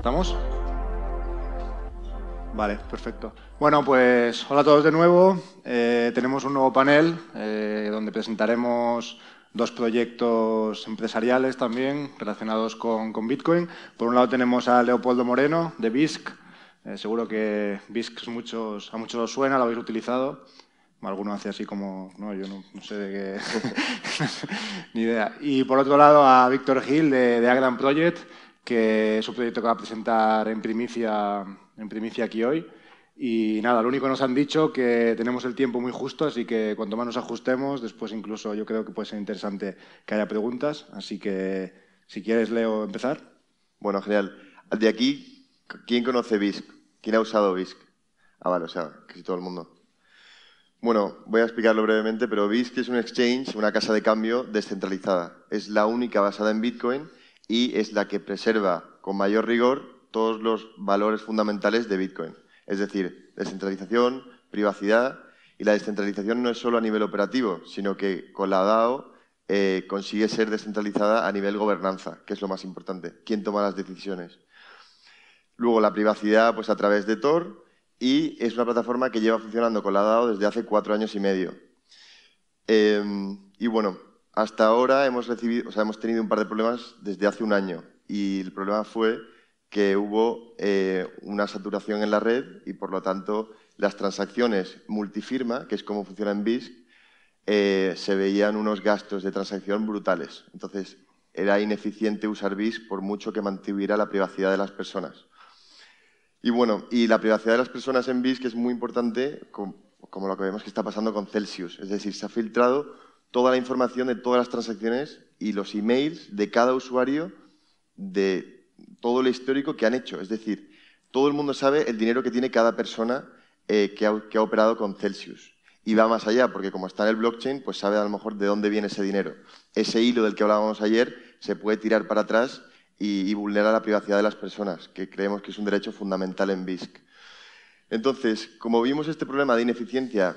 ¿Estamos? Vale, perfecto. Bueno, pues hola a todos de nuevo. Eh, tenemos un nuevo panel eh, donde presentaremos dos proyectos empresariales también relacionados con, Bitcoin. Por un lado tenemos a Leopoldo Moreno de BISC. Eh, seguro que BISC muchos, a muchos os suena, lo habéis utilizado. Alguno hace así como, no, yo no, sé de qué, ni idea. Y por otro lado a Víctor Gil de, de Agran Project, que es un proyecto que va a presentar en primicia, en primicia aquí hoy. Y nada, lo único que nos han dicho que tenemos el tiempo muy justo, así que cuanto más nos ajustemos, después incluso yo creo que puede ser interesante que haya preguntas. Así que si quieres, Leo, empezar. Bueno, genial. De aquí, ¿quién conoce BISC? ¿Quién ha usado BISC? Ah, vale, o sea, casi todo el mundo. Bueno, voy a explicarlo brevemente, pero BISC es un exchange, una casa de cambio descentralizada. Es la única basada en Bitcoin y es la que preserva con mayor rigor todos los valores fundamentales de Bitcoin. Es decir, descentralización, privacidad y la descentralización no es solo a nivel operativo, sino que con la DAO eh, consigue ser descentralizada a nivel gobernanza, que es lo más importante. ¿Quién toma las decisiones? Luego la privacidad pues a través de Tor y es una plataforma que lleva funcionando con la DAO desde hace cuatro años y medio. Em, y bueno, hasta ahora hemos, recibido, o sea, hemos tenido un par de problemas desde hace un año y el problema fue que hubo eh, una saturación en la red y por lo tanto las transacciones multifirma, que es como funciona en BISC, eh, se veían unos gastos de transacción brutales. Entonces era ineficiente usar BISC por mucho que mantuviera la privacidad de las personas. Y bueno, y la privacidad de las personas en BISC es muy importante, como, lo que vemos que está pasando con Celsius. Es decir, se ha filtrado toda la información de todas las transacciones y los emails de cada usuario de todo lo histórico que han hecho. Es decir, todo el mundo sabe el dinero que tiene cada persona eh, que, ha, que, ha, operado con Celsius. Y va más allá, porque como está en el blockchain, pues sabe a lo mejor de dónde viene ese dinero. Ese hilo del que hablábamos ayer se puede tirar para atrás y, vulnera la privacidad de las personas, que creemos que es un derecho fundamental en BISC. Entonces, como vimos este problema de ineficiencia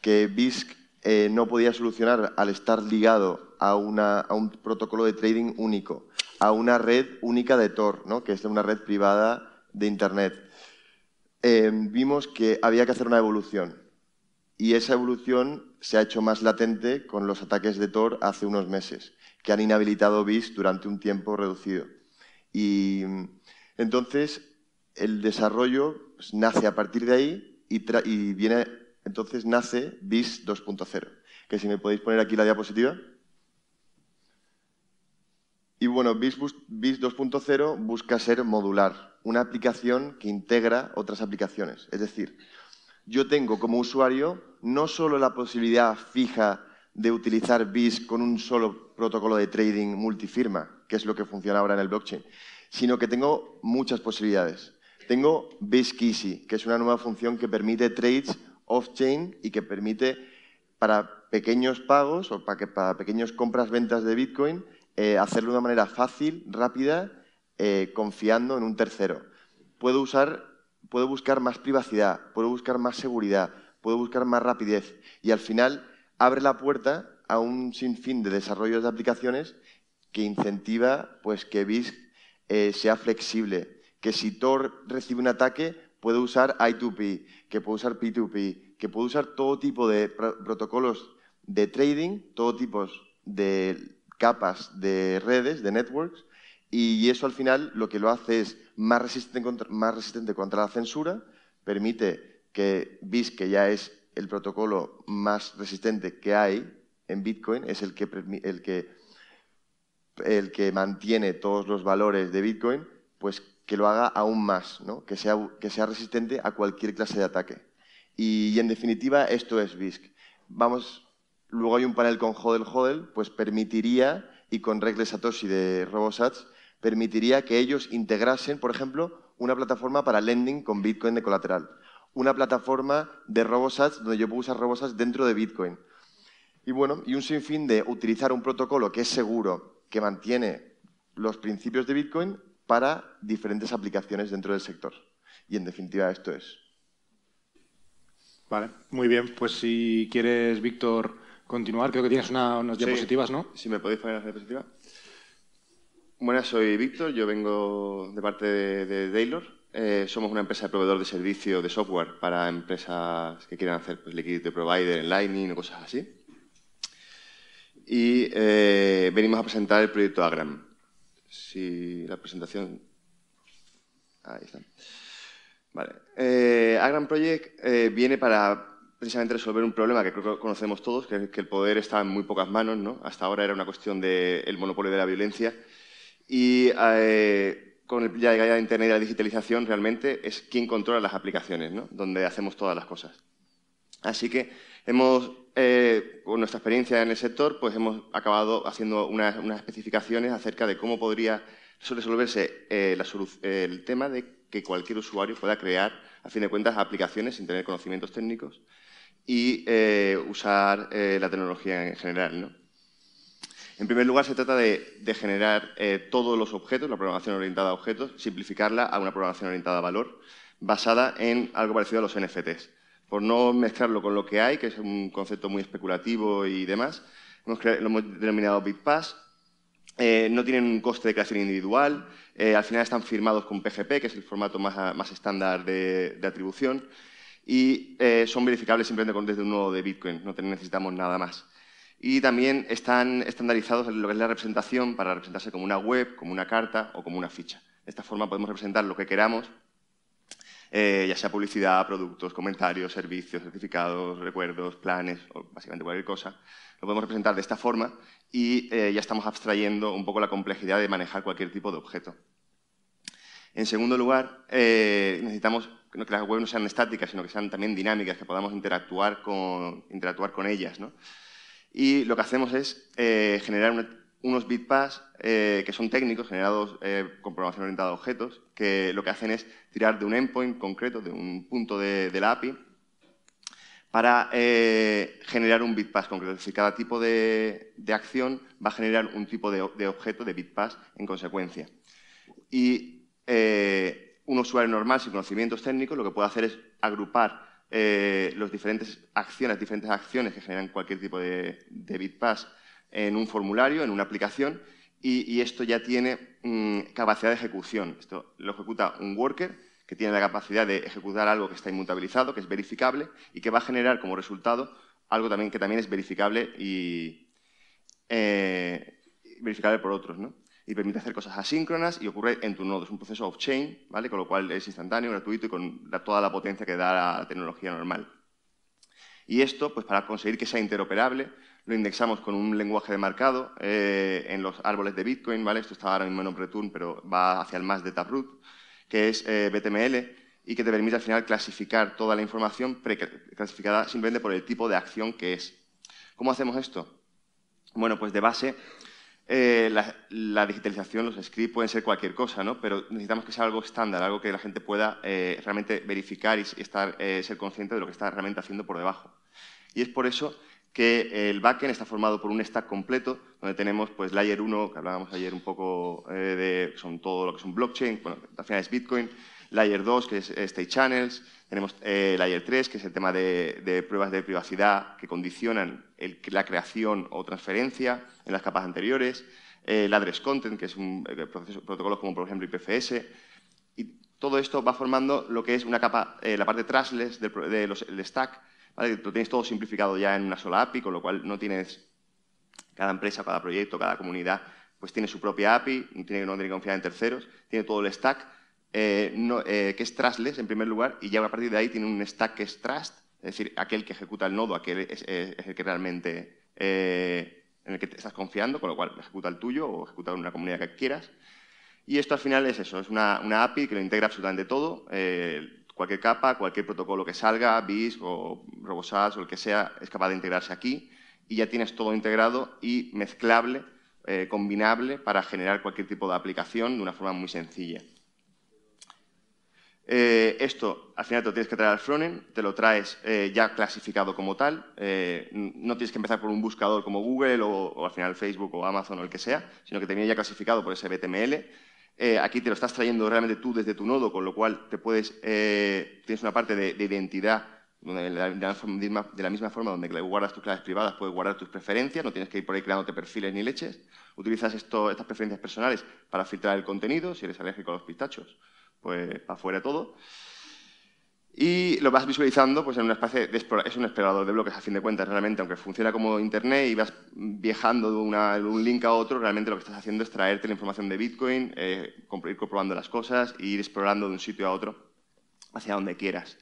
que BISC eh, no podía solucionar al estar ligado a, un protocolo de trading único, a una red única de Tor, ¿no? que es una red privada de Internet, eh, vimos que había que hacer una evolución. Y esa evolución se ha hecho más latente con los ataques de Tor hace unos meses que han inhabilitado BIS durante un tiempo reducido. Y entonces el desarrollo nace a partir de ahí y, viene, entonces nace BIS 2.0. Que si me podéis poner aquí la diapositiva. Y bueno, BIS, BIS 2.0 busca ser modular, una aplicación que integra otras aplicaciones. Es decir, yo tengo como usuario no solo la posibilidad fija de utilizar BIS con un solo protocolo de trading multifirma, que es lo que funciona ahora en el blockchain, sino que tengo muchas posibilidades. Tengo BISC que es una nueva función que permite trades off-chain y que permite para pequeños pagos o para, que, para pequeños compras-ventas de Bitcoin eh, hacerlo de una manera fácil, rápida, eh, confiando en un tercero. Puedo, usar, puedo buscar más privacidad, puedo buscar más seguridad, puedo buscar más rapidez y al final abre la puerta a un sinfín de desarrollos de aplicaciones que incentiva pues, que BISC eh, sea flexible, que si Tor recibe un ataque puede usar I2P, que puede usar P2P, que puede usar todo tipo de protocolos de trading, todo tipo de capas de redes, de networks, y eso al final lo que lo hace es más resistente contra, la censura, permite que BISC, que ya es el protocolo más resistente que hay en Bitcoin, es el que, el que, el que mantiene todos los valores de Bitcoin, pues que lo haga aún más, que, sea, resistente a cualquier clase de ataque. Y, en definitiva, esto es BISC. Vamos, luego hay un panel con HODL HODL, pues permitiría, y con reglas Satoshi de RoboSats, permitiría que ellos integrasen, por ejemplo, una plataforma para lending con Bitcoin de colateral una plataforma de RoboSats donde yo puedo usar RoboSats dentro de Bitcoin. Y bueno, y un sinfín de utilizar un protocolo que es seguro, que mantiene los principios de Bitcoin para diferentes aplicaciones dentro del sector. Y en definitiva esto es. Vale, muy bien. Pues si quieres, Víctor, continuar, creo que tienes unas diapositivas, ¿no? Si me podéis poner la diapositiva. Buenas, soy Víctor, yo vengo de parte de, de Daylor. Eh, somos una empresa de proveedor de servicio de software para empresas que quieran hacer pues, liquidity provider en Lightning o cosas así. Y eh, venimos a presentar el proyecto Agram. Si la presentación... Ahí está. Vale. Eh, Agram Project eh, viene para precisamente resolver un problema que creo que conocemos todos, que el poder está en muy pocas manos. ¿no? Hasta ahora era una cuestión del monopolio de la violencia. Y eh, con la llegada de Internet y la digitalización, realmente es quien controla las aplicaciones, ¿no? donde hacemos todas las cosas. Así que hemos, eh, con nuestra experiencia en el sector, pues hemos acabado haciendo unas, especificaciones acerca de cómo podría resolverse eh, el tema de que cualquier usuario pueda crear, a fin de cuentas, aplicaciones sin tener conocimientos técnicos y eh, usar la tecnología en general. En primer lugar, se trata de, generar todos los objetos, la programación orientada a objetos, simplificarla a una programación orientada a valor, basada en algo parecido a los NFTs. Por no mezclarlo con lo que hay, que es un concepto muy especulativo y demás, lo hemos denominado BitPass, no tienen un coste de creación individual, eh, al final están firmados con PGP, que es el formato más, estándar de, atribución, y eh, son verificables simplemente desde un nodo de Bitcoin, no necesitamos nada más. Y también están estandarizados en lo que es la representación para representarse como una web, como una carta o como una ficha. De esta forma podemos representar lo que queramos, eh, ya sea publicidad, productos, comentarios, servicios, certificados, recuerdos, planes, o básicamente cualquier cosa. Lo podemos representar de esta forma y ya estamos abstrayendo un poco la complejidad de manejar cualquier tipo de objeto. En segundo lugar, eh, necesitamos que las webs no sean estáticas, sino que sean también dinámicas, que podamos interactuar con, ellas. Y lo que hacemos es eh, generar unos bitpass eh, que son técnicos, generados con programación orientada a objetos, que lo que hacen es tirar de un endpoint concreto, de un punto de, la API, para generar un bitpass concreto. Es decir, cada tipo de, acción va a generar un tipo de, de objeto de bitpass en consecuencia. Y eh, un usuario normal sin conocimientos técnicos lo que puede hacer es agrupar eh, las diferentes acciones, diferentes acciones que generan cualquier tipo de, bitpass en un formulario, en una aplicación, y, esto ya tiene mm, capacidad de ejecución. Esto lo ejecuta un worker que tiene la capacidad de ejecutar algo que está inmutabilizado, que es verificable, y que va a generar como resultado algo también que también es verificable y eh, verificable por otros. ¿no? y permite hacer cosas asíncronas y ocurre en tu nodo. Es un proceso off-chain, ¿vale? con lo cual es instantáneo, gratuito y con toda la potencia que da la tecnología normal. Y esto, pues para conseguir que sea interoperable, lo indexamos con un lenguaje de marcado eh, en los árboles de Bitcoin, ¿vale? Esto está ahora mismo en OpenReturn, pero va hacia el más de Taproot, que es eh, BTML y que te permite al final clasificar toda la información clasificada simplemente por el tipo de acción que es. ¿Cómo hacemos esto? Bueno, pues de base eh, la, digitalización, los scripts pueden ser cualquier cosa, ¿no? pero necesitamos que sea algo estándar, algo que la gente pueda eh, realmente verificar y, estar, ser consciente de lo que está realmente haciendo por debajo. Y es por eso que el backend está formado por un stack completo, donde tenemos pues, Layer 1, que hablábamos ayer un poco de son todo lo que es un blockchain, bueno, al final es Bitcoin, Layer 2, que es State Channels, tenemos eh, Layer 3, que es el tema de, pruebas de privacidad que condicionan la creación o transferencia en las capas anteriores, eh, el Address Content, que es un eh, proceso, protocolos como por ejemplo IPFS, y todo esto va formando lo que es una capa, eh, la parte trustless del, de stack, lo tienes todo simplificado ya en una sola API, con lo cual no tienes cada empresa, cada proyecto, cada comunidad, pues tiene su propia API, no tiene, no tiene que confiar en terceros, tiene todo el stack, eh, eh, que es trustless en primer lugar, y ya a partir de ahí tiene un stack que es trust, es decir, aquel que ejecuta el nodo, aquel es, el que realmente eh, en el que te estás confiando, con lo cual ejecuta el tuyo o ejecuta una comunidad que quieras. Y esto al final es eso, es una, API que lo integra absolutamente todo, cualquier capa, cualquier protocolo que salga, BIS o RoboSAS o el que sea, es capaz de integrarse aquí y ya tienes todo integrado y mezclable, combinable para generar cualquier tipo de aplicación de una forma muy sencilla. Eh, esto, al final te lo tienes que traer al frontend, te lo traes eh, ya clasificado como tal. Eh, no tienes que empezar por un buscador como Google o, al final Facebook o Amazon o el que sea, sino que te viene ya clasificado por ese BTML. Aquí te lo estás trayendo realmente tú desde tu nodo, con lo cual te puedes, tienes una parte de, identidad de la, misma forma donde guardas tus claves privadas, puedes guardar tus preferencias, no tienes que ir por ahí creándote perfiles ni leches. Utilizas esto, estas preferencias personales para filtrar el contenido, si eres alérgico a los pistachos, pues afuera todo. Y lo vas visualizando pues, en una especie de es un explorador de bloques a fin de cuentas, realmente, aunque funciona como Internet y vas viajando de, un link a otro, realmente lo que estás haciendo es traerte la información de Bitcoin, eh, ir comprobando las cosas e ir explorando de un sitio a otro hacia donde quieras.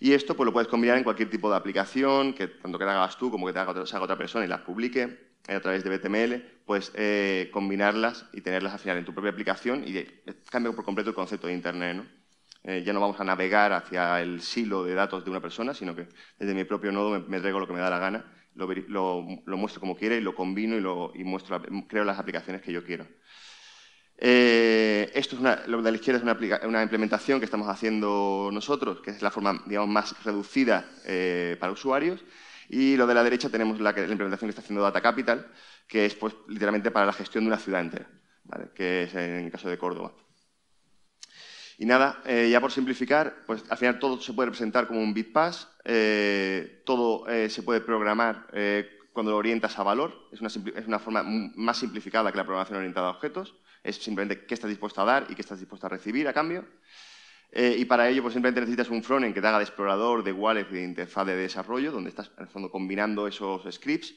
Y esto pues, lo puedes combinar en cualquier tipo de aplicación, que tanto que te hagas tú como que te haga, haga otra persona y las publique eh, a través de BTML, pues eh, combinarlas y tenerlas al final en tu propia aplicación y cambia por completo el concepto de Internet. ¿no? Eh, ya no vamos a navegar hacia el silo de datos de una persona, sino que desde mi propio nodo me, traigo lo que me da la gana, lo, muestro como quiera y lo combino y, lo, muestro, creo las aplicaciones que yo quiero. Eh, esto es una, lo de la izquierda es una, implementación que estamos haciendo nosotros, que es la forma digamos, más reducida eh, para usuarios. Y lo de la derecha tenemos la, implementación que está haciendo Data Capital, que es pues, literalmente para la gestión de una ciudad entera, que es en el caso de Córdoba. Y nada, eh, ya por simplificar, pues al final todo se puede representar como un bitpass, eh, todo eh, se puede programar cuando lo orientas a valor, es una, es una, forma más simplificada que la programación orientada a objetos, es simplemente qué estás dispuesto a dar y qué estás dispuesto a recibir a cambio. y para ello pues simplemente necesitas un frontend que te haga de explorador, de wallet, de interfaz de desarrollo, donde estás en el fondo combinando esos scripts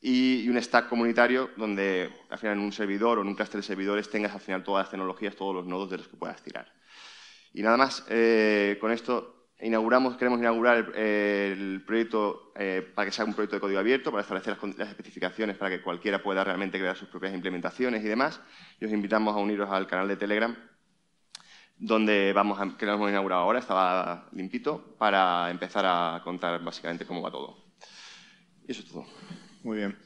y, un stack comunitario donde al final en un servidor o en un cluster de servidores tengas al final todas las tecnologías, todos los nodos de los que puedas tirar. Y nada más, eh, con esto inauguramos, queremos inaugurar el, proyecto eh, para que sea un proyecto de código abierto, para establecer las, especificaciones para que cualquiera pueda realmente crear sus propias implementaciones y demás. Y os invitamos a uniros al canal de Telegram, donde vamos a, que lo hemos inaugurado ahora, estaba limpito, para empezar a contar básicamente cómo va todo. Y eso es todo. Muy bien.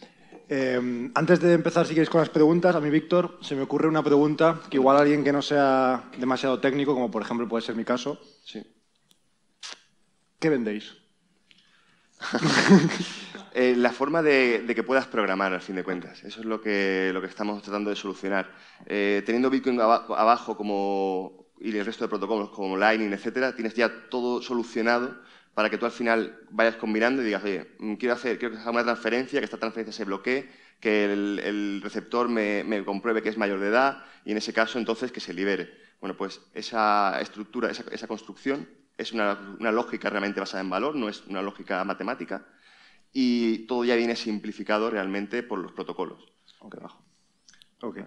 Em, antes de empezar, si queréis, con las preguntas, a mí, Víctor, se me ocurre una pregunta que igual alguien que no sea demasiado técnico, como por ejemplo puede ser mi caso. Sí. ¿Qué vendéis? Eh, la forma de, que puedas programar, al fin de cuentas. Eso es lo que, lo que estamos tratando de solucionar. Eh, teniendo Bitcoin abajo como, y el resto de protocolos como Lightning, etcétera, tienes ya todo solucionado para que tú al final vayas combinando y digas, oye, mm, quiero hacer, quiero haga una transferencia, que esta transferencia se bloquee, que el, receptor me, compruebe que es mayor de edad y en ese caso entonces que se libere. Bueno, pues esa estructura, esa, construcción es una, lógica realmente basada en valor, no es una lógica matemática y todo ya viene simplificado realmente por los protocolos. Ok, bajo. Ok.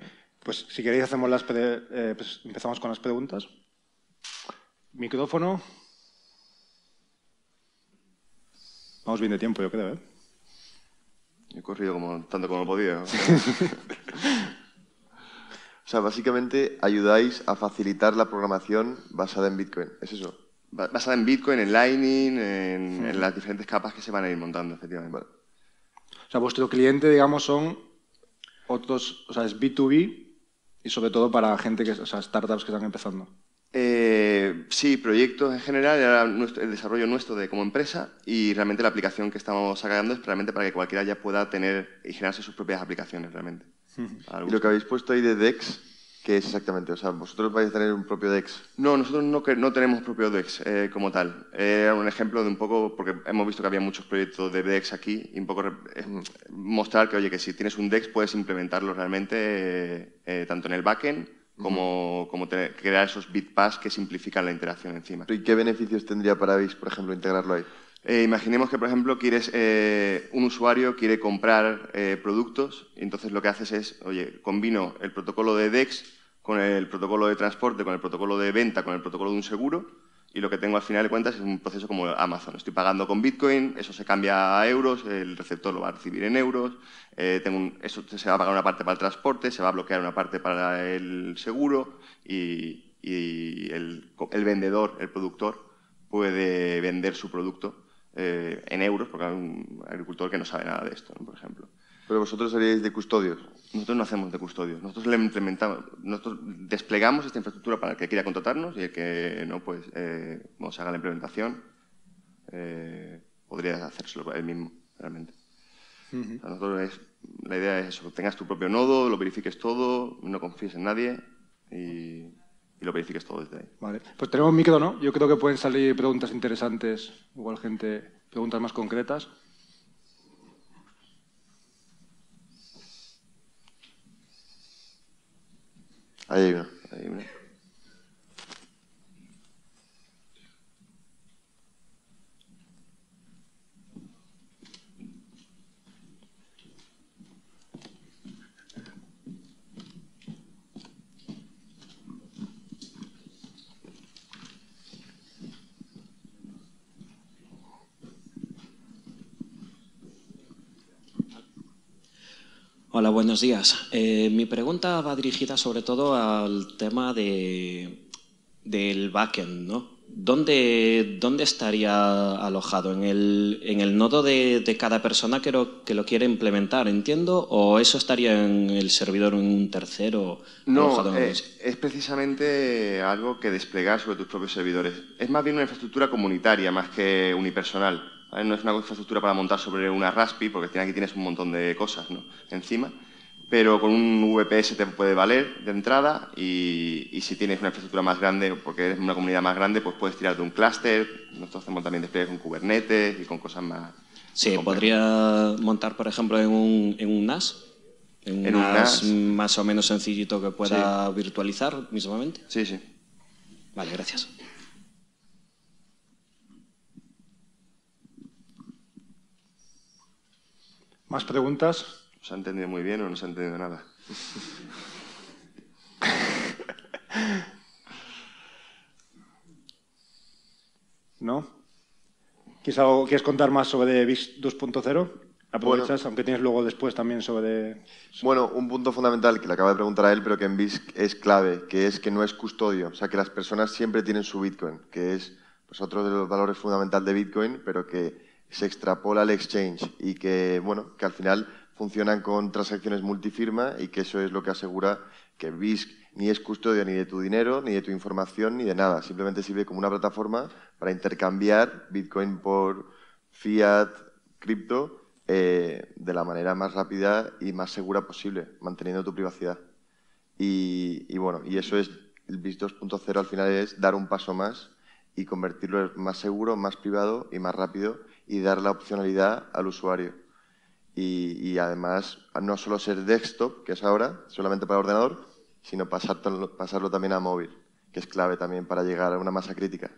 Pues si queréis hacemos las eh, pues empezamos con las preguntas. Micrófono. Vamos bien de tiempo, yo creo, ¿eh? He corrido como, tanto como podido. o sea, básicamente ayudáis a facilitar la programación basada en Bitcoin. ¿Es eso? Basada en Bitcoin, en Lightning, en, las diferentes capas que se van a ir montando, efectivamente. O sea, vuestro cliente, digamos, son otros, o sea, es B2B y sobre todo para gente que, o sea, startups que están empezando. Eh, sí, proyectos en general, era el desarrollo nuestro de como empresa y realmente la aplicación que estamos sacando es realmente para que cualquiera ya pueda tener y generarse sus propias aplicaciones realmente. Y lo que habéis puesto ahí de DEX, ¿qué es exactamente? O sea, ¿vosotros vais a tener un propio DEX? No, nosotros no, no tenemos propio DEX eh, como tal. Era un ejemplo de un poco, porque hemos visto que había muchos proyectos de DEX aquí, y un poco mostrar que, oye, que si tienes un DEX puedes implementarlo realmente eh, tanto en el backend como, crear esos bitpass que simplifican la interacción encima. ¿Y qué beneficios tendría para BIS, por ejemplo, integrarlo ahí? Eh, imaginemos que, por ejemplo, quieres, eh, un usuario quiere comprar eh, productos y entonces lo que haces es, oye, combino el protocolo de DEX con el protocolo de transporte, con el protocolo de venta, con el protocolo de un seguro y lo que tengo al final de cuentas es un proceso como Amazon. Estoy pagando con Bitcoin, eso se cambia a euros, el receptor lo va a recibir en euros, eh, tengo eso se va a pagar una parte para el transporte, se va a bloquear una parte para el seguro y, el, vendedor, el productor, puede vender su producto eh, en euros, porque hay un agricultor que no sabe nada de esto, por ejemplo. Pero vosotros seríais de custodios. Nosotros no hacemos de custodios. Nosotros le implementamos, nosotros desplegamos esta infraestructura para el que quiera contratarnos y el que no, pues, eh, se haga la implementación, eh, podría hacérselo él mismo, realmente. nosotros la idea es eso, tengas tu propio nodo, lo verifiques todo, no confíes en nadie y, y lo verifiques todo desde ahí. Vale, pues tenemos micro, ¿no? Yo creo que pueden salir preguntas interesantes, igual gente, preguntas más concretas. Ahí hay Hola, buenos días. Eh, mi pregunta va dirigida sobre todo al tema de, del backend, ¿no? ¿Dónde, ¿Dónde estaría alojado? ¿En el, en el nodo de, de cada persona que lo, que lo quiere implementar, entiendo? ¿O eso estaría en el servidor en un tercero? No, alojado en eh, el- es precisamente algo que desplegar sobre tus propios servidores. Es más bien una infraestructura comunitaria más que unipersonal. No es una infraestructura para montar sobre una Raspi, porque aquí tienes un montón de cosas ¿no? encima. Pero con un VPS te puede valer de entrada y, y si tienes una infraestructura más grande, porque eres una comunidad más grande, pues puedes tirar de un clúster. Nosotros hacemos también despliegue con Kubernetes y con cosas más. Sí, complejas. podría montar, por ejemplo, en un, en un NAS. En, En un NAS. más o menos sencillito que pueda virtualizar mismamente. Sí, sí. Vale, gracias. ¿Más preguntas? ¿Se ha entendido muy bien o no se ha entendido nada? ¿No? ¿Quieres, algo- quieres contar más sobre VIX 2.0? Aprovechas, aunque tienes luego después también sobre... Bueno, un punto fundamental que le acaba de preguntar a él, pero que en BISC es clave, que es que no es custodio. O sea, que las personas siempre tienen su Bitcoin, que es pues, otro de los valores fundamentales de Bitcoin, pero que se extrapola al exchange y que, bueno, que al final funcionan con transacciones multifirma y que eso es lo que asegura que BISC ni es custodio ni de tu dinero, ni de tu información, ni de nada. Simplemente sirve como una plataforma para intercambiar Bitcoin por fiat, cripto, eh, de la manera más rápida y más segura posible, manteniendo tu privacidad. Y, y bueno, y eso es, el BIS 2.0 al final es dar un paso más y convertirlo en más seguro, más privado y más rápido y dar la opcionalidad al usuario. Y, y además, no solo ser desktop, que es ahora, solamente para ordenador, sino pasarlo, pasarlo también a móvil, que es clave también para llegar a una masa crítica.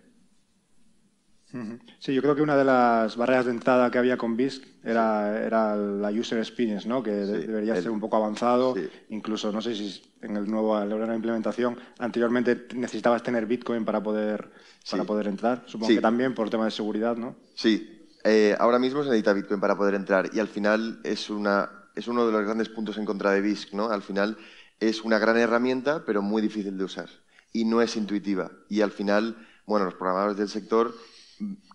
Sí, yo creo que una de las barreras de entrada que había con BISC era, era la user experience, ¿no? que Sí, debería el- ser un poco avanzado. sí. Incluso, no sé si en el nuevo, la nueva implementación, anteriormente necesitabas tener Bitcoin para poder, para poder entrar. Supongo que también por tema de seguridad, ¿no? Sí, eh, ahora mismo se necesita Bitcoin para poder entrar y al final es, una, es uno de los grandes puntos en contra de BISC, ¿no? Al final es una gran herramienta, pero muy difícil de usar y no es intuitiva. Y al final, bueno, los programadores del sector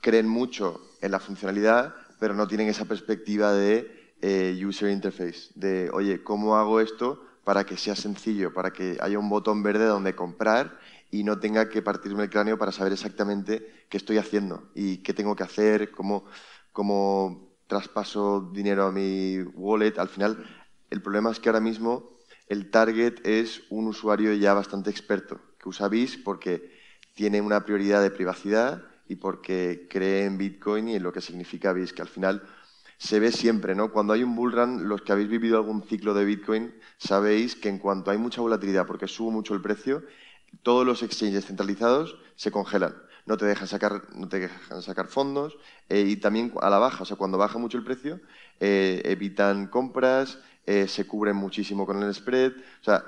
creen mucho en la funcionalidad, pero no tienen esa perspectiva de eh, user interface, de, oye, ¿cómo hago esto para que sea sencillo, para que haya un botón verde donde comprar y no tenga que partirme el cráneo para saber exactamente qué estoy haciendo y qué tengo que hacer, cómo, cómo traspaso dinero a mi wallet. Al final, el problema es que ahora mismo el target es un usuario ya bastante experto, que usa BIS porque tiene una prioridad de privacidad y porque cree en Bitcoin y en lo que significa BIS, que al final se ve siempre, ¿no? Cuando hay un bull run, los que habéis vivido algún ciclo de Bitcoin, sabéis que en cuanto hay mucha volatilidad, porque sube mucho el precio, todos los exchanges centralizados se congelan. No te dejan sacar, no te dejan sacar fondos eh, y también a la baja, o sea, cuando baja mucho el precio, eh, evitan compras, eh, se cubren muchísimo con el spread. O sea,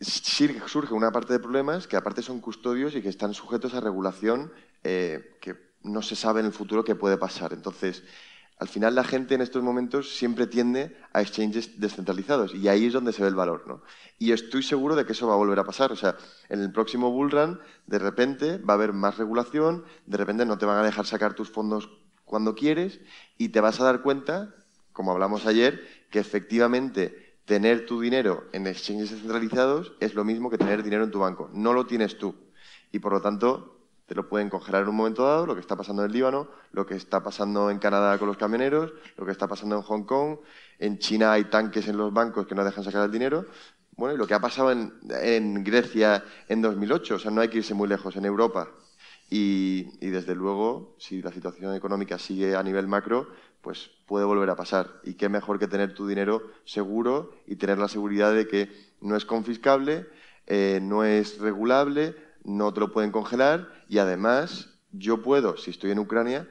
surge una parte de problemas que aparte son custodios y que están sujetos a regulación que no se sabe en el futuro qué puede pasar. Entonces, al final la gente en estos momentos siempre tiende a exchanges descentralizados y ahí es donde se ve el valor. ¿no? Y estoy seguro de que eso va a volver a pasar. O sea, en el próximo bull run, de repente va a haber más regulación, de repente no te van a dejar sacar tus fondos cuando quieres y te vas a dar cuenta, como hablamos ayer, que efectivamente tener tu dinero en exchanges descentralizados es lo mismo que tener dinero en tu banco. No lo tienes tú. Y por lo tanto, te lo pueden congelar en un momento dado, lo que está pasando en el Líbano, lo que está pasando en Canadá con los camioneros, lo que está pasando en Hong Kong, en China hay tanques en los bancos que no dejan sacar el dinero. Bueno, y lo que ha pasado en, en Grecia en 2008, o sea, no hay que irse muy lejos, en Europa. Y, desde luego, si la situación económica sigue a nivel macro, pues puede volver a pasar. Y qué mejor que tener tu dinero seguro y tener la seguridad de que no es confiscable, eh, no es regulable, no te lo pueden congelar y además yo puedo, si estoy en Ucrania,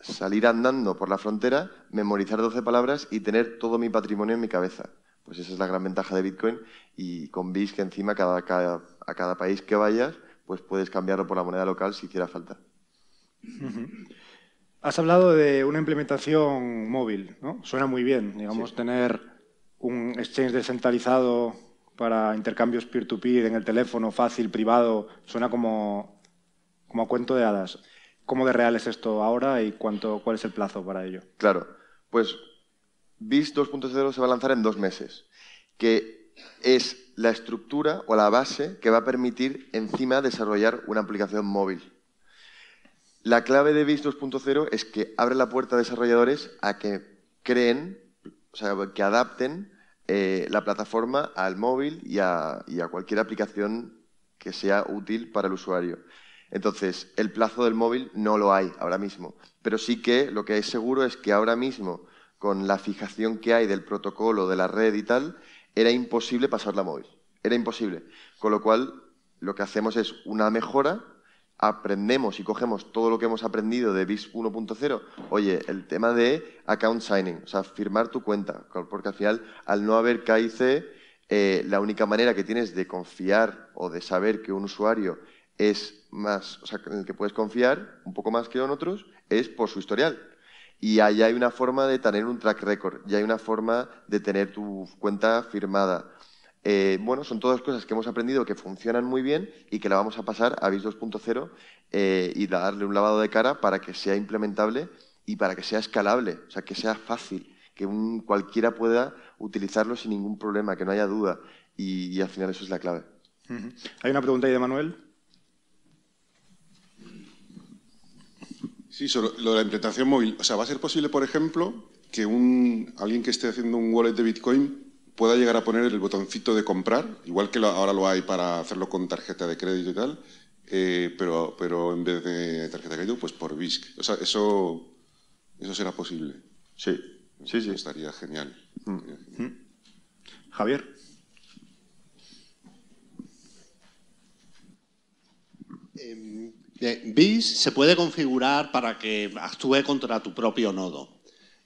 salir andando por la frontera, memorizar 12 palabras y tener todo mi patrimonio en mi cabeza. Pues esa es la gran ventaja de Bitcoin y con BIS que encima cada, a cada país que vayas, pues puedes cambiarlo por la moneda local si hiciera falta. Has hablado de una implementación móvil, ¿no? Suena muy bien, digamos, tener un exchange descentralizado para intercambios peer-to-peer en el teléfono, fácil, privado, suena como, como a cuento de hadas. ¿Cómo de real es esto ahora y cuánto, cuál es el plazo para ello? Claro, pues BIS 2.0 se va a lanzar en dos meses, que es la estructura o la base que va a permitir encima desarrollar una aplicación móvil. La clave de BIS 2.0 es que abre la puerta a desarrolladores a que creen, o sea, que adapten eh, la plataforma al móvil y a, y a cualquier aplicación que sea útil para el usuario. Entonces, el plazo del móvil no lo hay ahora mismo, pero sí que lo que es seguro es que ahora mismo, con la fijación que hay del protocolo, de la red y tal, era imposible pasarla a móvil. Era imposible. Con lo cual, lo que hacemos es una mejora aprendemos y cogemos todo lo que hemos aprendido de BIS 1.0, oye, el tema de account signing, o sea, firmar tu cuenta, porque al final, al no haber KIC, eh, la única manera que tienes de confiar o de saber que un usuario es más, o sea, en el que puedes confiar un poco más que en otros, es por su historial. Y ahí hay una forma de tener un track record, y hay una forma de tener tu cuenta firmada. Eh, bueno, son todas cosas que hemos aprendido que funcionan muy bien y que la vamos a pasar a BIS 2.0 eh, y darle un lavado de cara para que sea implementable y para que sea escalable, o sea, que sea fácil, que cualquiera pueda utilizarlo sin ningún problema, que no haya duda. Y, al final eso es la clave. Hay una pregunta ahí de Manuel. Sí, sobre lo de la implementación móvil. O sea, ¿va a ser posible, por ejemplo, que un, alguien que esté haciendo un wallet de Bitcoin pueda llegar a poner el botoncito de comprar, igual que ahora lo hay para hacerlo con tarjeta de crédito y tal, eh, pero, pero en vez de tarjeta de crédito, pues por BISC. O sea, eso, eso será posible. Sí, sí, sí. Estaría genial. Mm. Mm. Javier. Eh, BIS se puede configurar para que actúe contra tu propio nodo.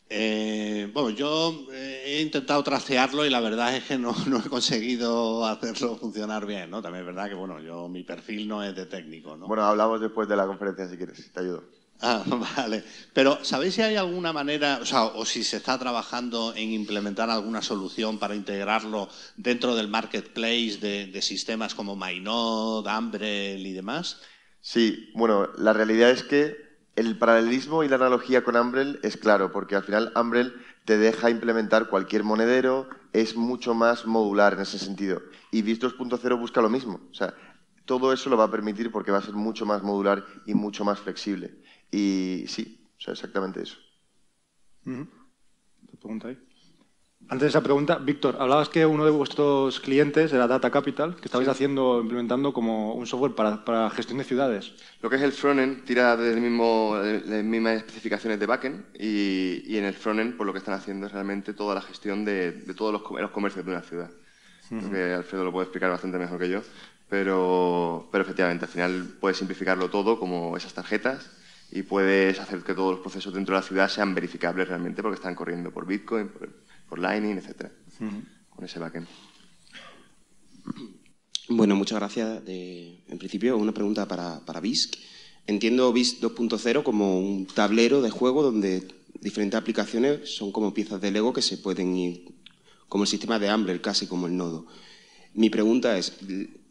Eh, bueno, yo eh, he intentado trastearlo y la verdad es que no, he conseguido hacerlo funcionar bien, ¿no? También es verdad que, bueno, yo mi perfil no es de técnico, ¿no? Bueno, hablamos después de la conferencia si quieres, te ayudo. Ah, vale. Pero, ¿sabéis si hay alguna manera, o sea, o si se está trabajando en implementar alguna solución para integrarlo dentro del marketplace de, sistemas como MyNode, Umbrel y demás? Sí, bueno, la realidad es que el paralelismo y la analogía con Umbrel es claro, porque al final Umbrel te deja implementar cualquier monedero, es mucho más modular en ese sentido. Y BIS 2.0 busca lo mismo. O sea, todo eso lo va a permitir porque va a ser mucho más modular y mucho más flexible. Y sí, o sea, exactamente eso. pregunta ahí? Antes de esa pregunta, Víctor, hablabas que uno de vuestros clientes era Data Capital, que estabais haciendo, implementando como un software para, gestión de ciudades. Lo que es el frontend tira de las mismas especificaciones de backend y, en el frontend pues lo que están haciendo es realmente toda la gestión de, todos los, comercios de una ciudad. que Alfredo lo puede explicar bastante mejor que yo, pero, pero efectivamente al final puedes simplificarlo todo como esas tarjetas y puedes hacer que todos los procesos dentro de la ciudad sean verificables realmente porque están corriendo por Bitcoin, por, por Lightning, etcétera, con ese backend. Bueno, muchas gracias. en principio, una pregunta para, para BISC. Entiendo BISC 2.0 como un tablero de juego donde diferentes aplicaciones son como piezas de Lego que se pueden ir, como el sistema de Umbrel, casi como el nodo. Mi pregunta es,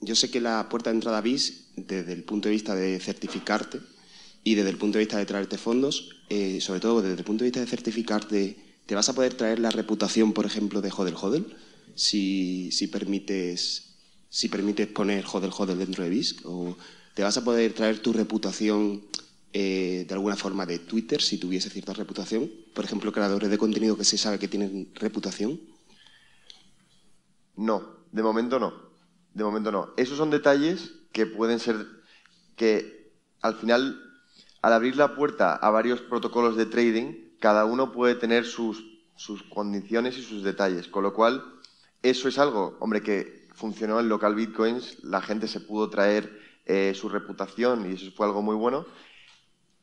yo sé que la puerta de entrada BIS, desde el punto de vista de certificarte y desde el punto de vista de traerte fondos, eh, sobre todo desde el punto de vista de certificarte ¿Te vas a poder traer la reputación, por ejemplo, de Hodel Hodel? Si, si, permites, si permites poner Hodel Hodel dentro de BISC. ¿O te vas a poder traer tu reputación eh, de alguna forma de Twitter, si tuviese cierta reputación? Por ejemplo, creadores de contenido que se sabe que tienen reputación. No, de momento no. De momento no. Esos son detalles que pueden ser que al final, al abrir la puerta a varios protocolos de trading, cada uno puede tener sus, sus condiciones y sus detalles, con lo cual eso es algo, hombre, que funcionó en local bitcoins, la gente se pudo traer eh, su reputación y eso fue algo muy bueno,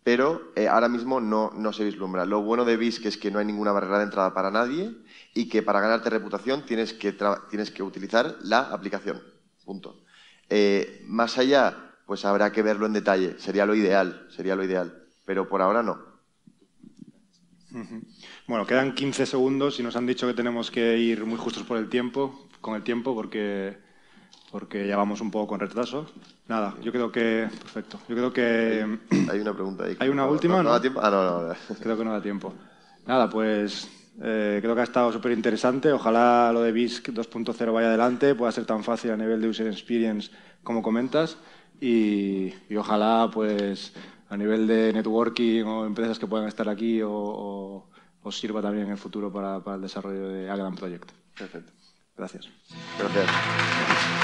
pero eh, ahora mismo no, se vislumbra. Lo bueno de BISC es que no hay ninguna barrera de entrada para nadie y que para ganarte reputación tienes que, tienes que utilizar la aplicación. Punto. Eh, más allá, pues habrá que verlo en detalle. Sería lo ideal, sería lo ideal. Pero por ahora no. Bueno, quedan 15 segundos y nos han dicho que tenemos que ir muy justos por el tiempo, con el tiempo, porque, porque ya vamos un poco con retraso. Nada, yo creo que... Perfecto. Yo creo que... Hay una pregunta ahí. ¿Hay una última? ¿No, da tiempo? Ah, no, no, Creo que no da tiempo. Nada, pues eh, creo que ha estado súper interesante. Ojalá lo de BISC 2.0 vaya adelante, pueda ser tan fácil a nivel de user experience como comentas. Y, ojalá, pues, a nivel de networking o empresas que puedan estar aquí o, os sirva también en el futuro para, para el desarrollo de Agram Project. Perfecto. Gracias. Gracias.